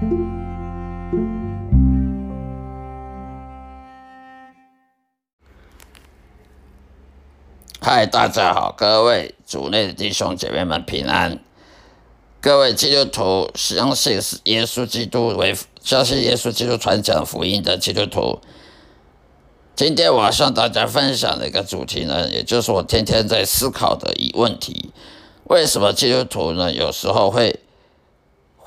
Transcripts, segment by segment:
嗨，大家好，各位主内的弟兄姐妹们平安。各位基督徒，相信耶稣基督为相信耶稣基督传讲福音的基督徒。今天我要向大家分享的一个主题呢，也就是我天天在思考的一问题：为什么基督徒呢有时候会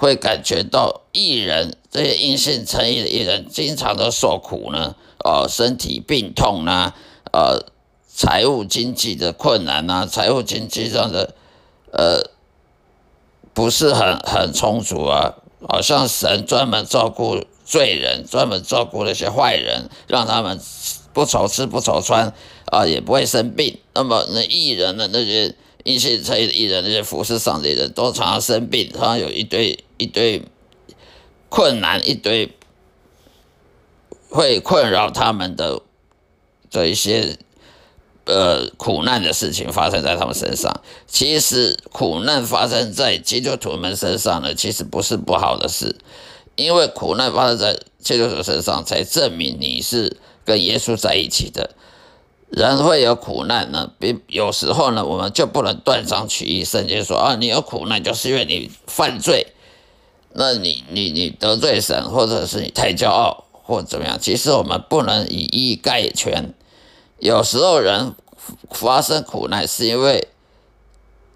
会感觉到艺人这些因信称义的艺人经常都受苦呢？呃，身体病痛呢？呃，财务经济的困难啊，财务经济上的呃不是很很充足啊，好像神专门照顾罪人，专门照顾那些坏人，让他们。不愁吃不愁穿啊，也不会生病。那么那艺人的那些一些这些艺人那些服饰上的人都常常生病，常常有一堆一堆困难，一堆会困扰他们的这一些呃苦难的事情发生在他们身上。其实苦难发生在基督徒们身上呢，其实不是不好的事，因为苦难发生在基督徒身上，才证明你是。跟耶稣在一起的人会有苦难呢，比有时候呢，我们就不能断章取义。圣经说啊，你有苦难，就是因为你犯罪，那你你你得罪神，或者是你太骄傲，或怎么样？其实我们不能以一概全。有时候人发生苦难，是因为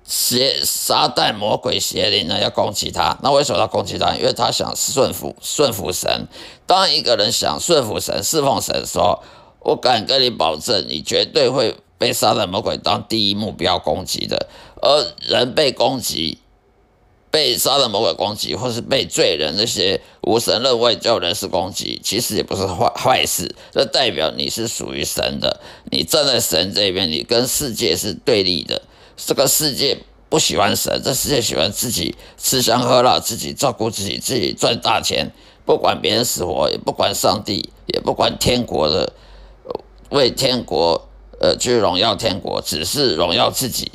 邪撒旦魔鬼邪灵呢要攻击他。那为什么要攻击他？因为他想顺服顺服神。当一个人想顺服神、侍奉神的时候，我敢跟你保证，你绝对会被撒旦魔鬼当第一目标攻击的。而人被攻击、被撒旦魔鬼攻击，或是被罪人那些无神论外教人士攻击，其实也不是坏坏事。这代表你是属于神的，你站在神这边，你跟世界是对立的。这个世界不喜欢神，这世界喜欢自己吃香喝辣，自己照顾自己，自己赚大钱。不管别人死活，也不管上帝，也不管天国的，为天国呃去荣耀天国，只是荣耀自己。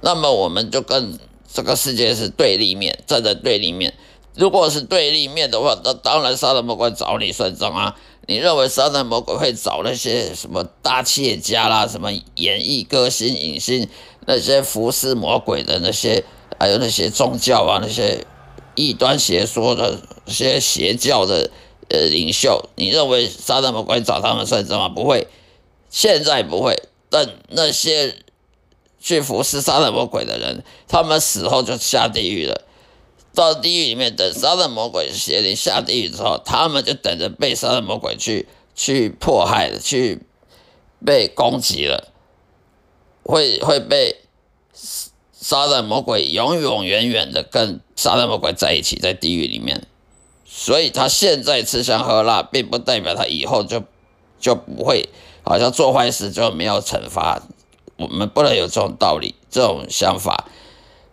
那么我们就跟这个世界是对立面，站在对立面。如果是对立面的话，那当然杀人魔鬼找你算账啊！你认为杀人魔鬼会找那些什么大企业家啦，什么演艺歌星、影星，那些服侍魔鬼的那些，还有那些宗教啊，那些。异端邪说的些邪教的呃领袖，你认为撒旦魔鬼找他们算账吗？不会，现在不会。但那些去服侍杀人魔鬼的人，他们死后就下地狱了。到地狱里面等杀人魔鬼邪灵下地狱之后，他们就等着被杀人魔鬼去去迫害了，去被攻击了，会会被。杀人魔鬼永永远远的跟杀人魔鬼在一起，在地狱里面，所以他现在吃香喝辣，并不代表他以后就就不会，好像做坏事就没有惩罚。我们不能有这种道理，这种想法。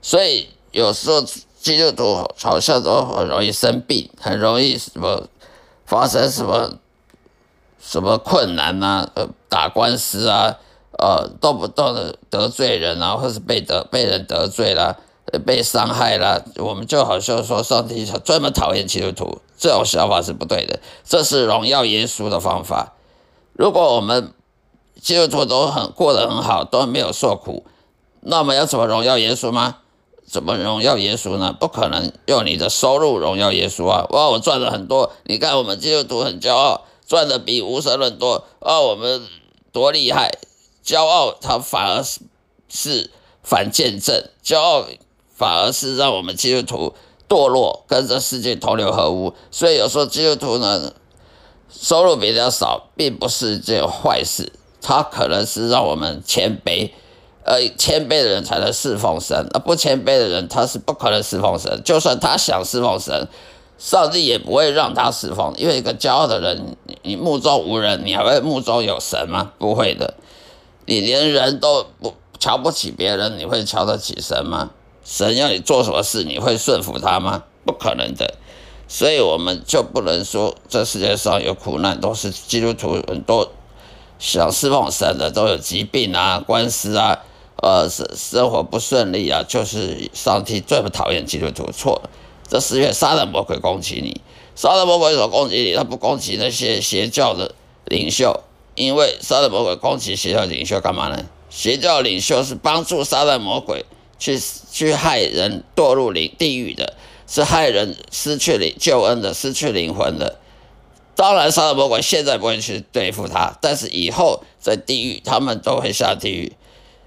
所以有时候基督徒好像都很容易生病，很容易什么发生什么什么困难啊，呃，打官司啊。呃，动不动的得罪人啊，或是被得被人得罪了，被伤害了，我们就好像说上帝专门讨厌基督徒，这种想法是不对的。这是荣耀耶稣的方法。如果我们基督徒都很过得很好，都没有受苦，那么要怎么荣耀耶稣吗？怎么荣耀耶稣呢？不可能用你的收入荣耀耶稣啊！哇，我赚了很多，你看我们基督徒很骄傲，赚的比无神论多啊，我们多厉害！骄傲，它反而是是反见证；骄傲反而是让我们基督徒堕落，跟这世界同流合污。所以有时候基督徒呢，收入比较少，并不是一件坏事，它可能是让我们谦卑。而谦卑的人才能侍奉神，而不谦卑的人他是不可能侍奉神。就算他想侍奉神，上帝也不会让他侍奉，因为一个骄傲的人，你目中无人，你还会目中有神吗？不会的。你连人都不瞧不起别人，你会瞧得起神吗？神要你做什么事，你会顺服他吗？不可能的。所以我们就不能说这世界上有苦难都是基督徒很多想释放神的都有疾病啊、官司啊、呃生生活不顺利啊，就是上帝最不讨厌基督徒。错，这四月杀人魔鬼攻击你，杀人魔鬼所攻击你，他不攻击那些邪教的领袖，因为杀人魔鬼攻击邪教领袖干嘛呢？邪教领袖是帮助杀人魔鬼去去害人堕入灵地狱的，是害人失去灵救恩的，失去灵魂的。当然，杀人魔鬼现在不会去对付他，但是以后在地狱，他们都会下地狱。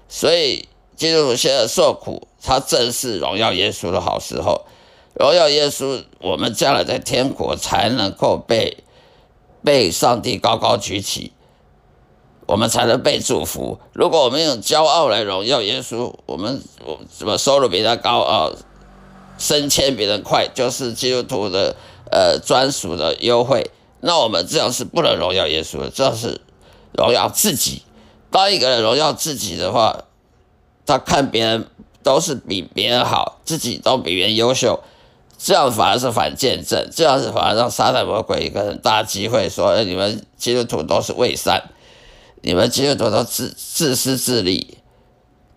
所以，基督徒现在受苦，他正是荣耀耶稣的好时候。荣耀耶稣，我们将来在天国才能够被被上帝高高举起。我们才能被祝福。如果我们用骄傲来荣耀耶稣，我们我什么收入比他高啊，升迁比人快，就是基督徒的呃专属的优惠。那我们这样是不能荣耀耶稣的，这样是荣耀自己。当一个人荣耀自己的话，他看别人都是比别人好，自己都比别人优秀，这样反而是反见证，这样是反而让撒旦魔鬼一个很大机会，说你们基督徒都是伪善。你们基督徒都自自私自利，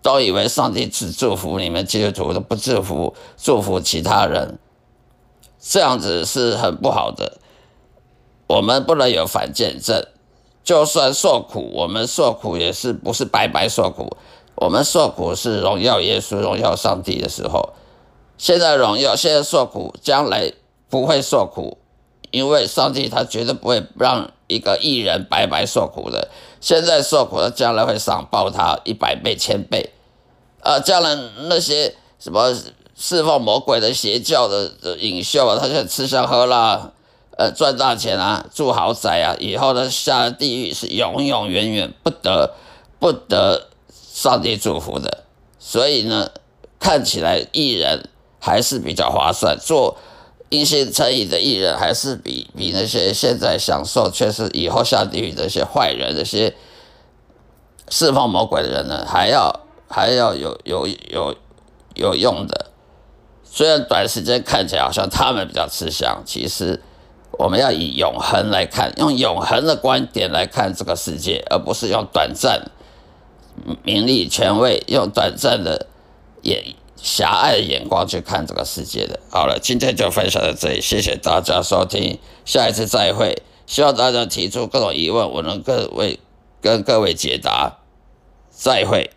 都以为上帝只祝福你们基督徒，都不祝福祝福其他人，这样子是很不好的。我们不能有反见证，就算受苦，我们受苦也是不是白白受苦，我们受苦是荣耀耶稣、荣耀上帝的时候。现在荣耀，现在受苦，将来不会受苦。因为上帝他绝对不会让一个艺人白白受苦的，现在受苦的，将来会赏报他一百倍、千倍。啊，将来那些什么侍奉魔鬼的邪教的领袖啊，他就吃香喝辣，呃，赚大钱啊，住豪宅啊，以后呢下地狱是永永远远不得不得上帝祝福的。所以呢，看起来艺人还是比较划算做。因信称义的艺人，还是比比那些现在享受却是以后下地狱的那些坏人、那些释放魔鬼的人呢，还要还要有有有有用的。虽然短时间看起来好像他们比较吃香，其实我们要以永恒来看，用永恒的观点来看这个世界，而不是用短暂名利权位、用短暂的眼。狭隘的眼光去看这个世界的。好了，今天就分享到这里，谢谢大家收听，下一次再会。希望大家提出各种疑问，我能各位跟各位解答。再会。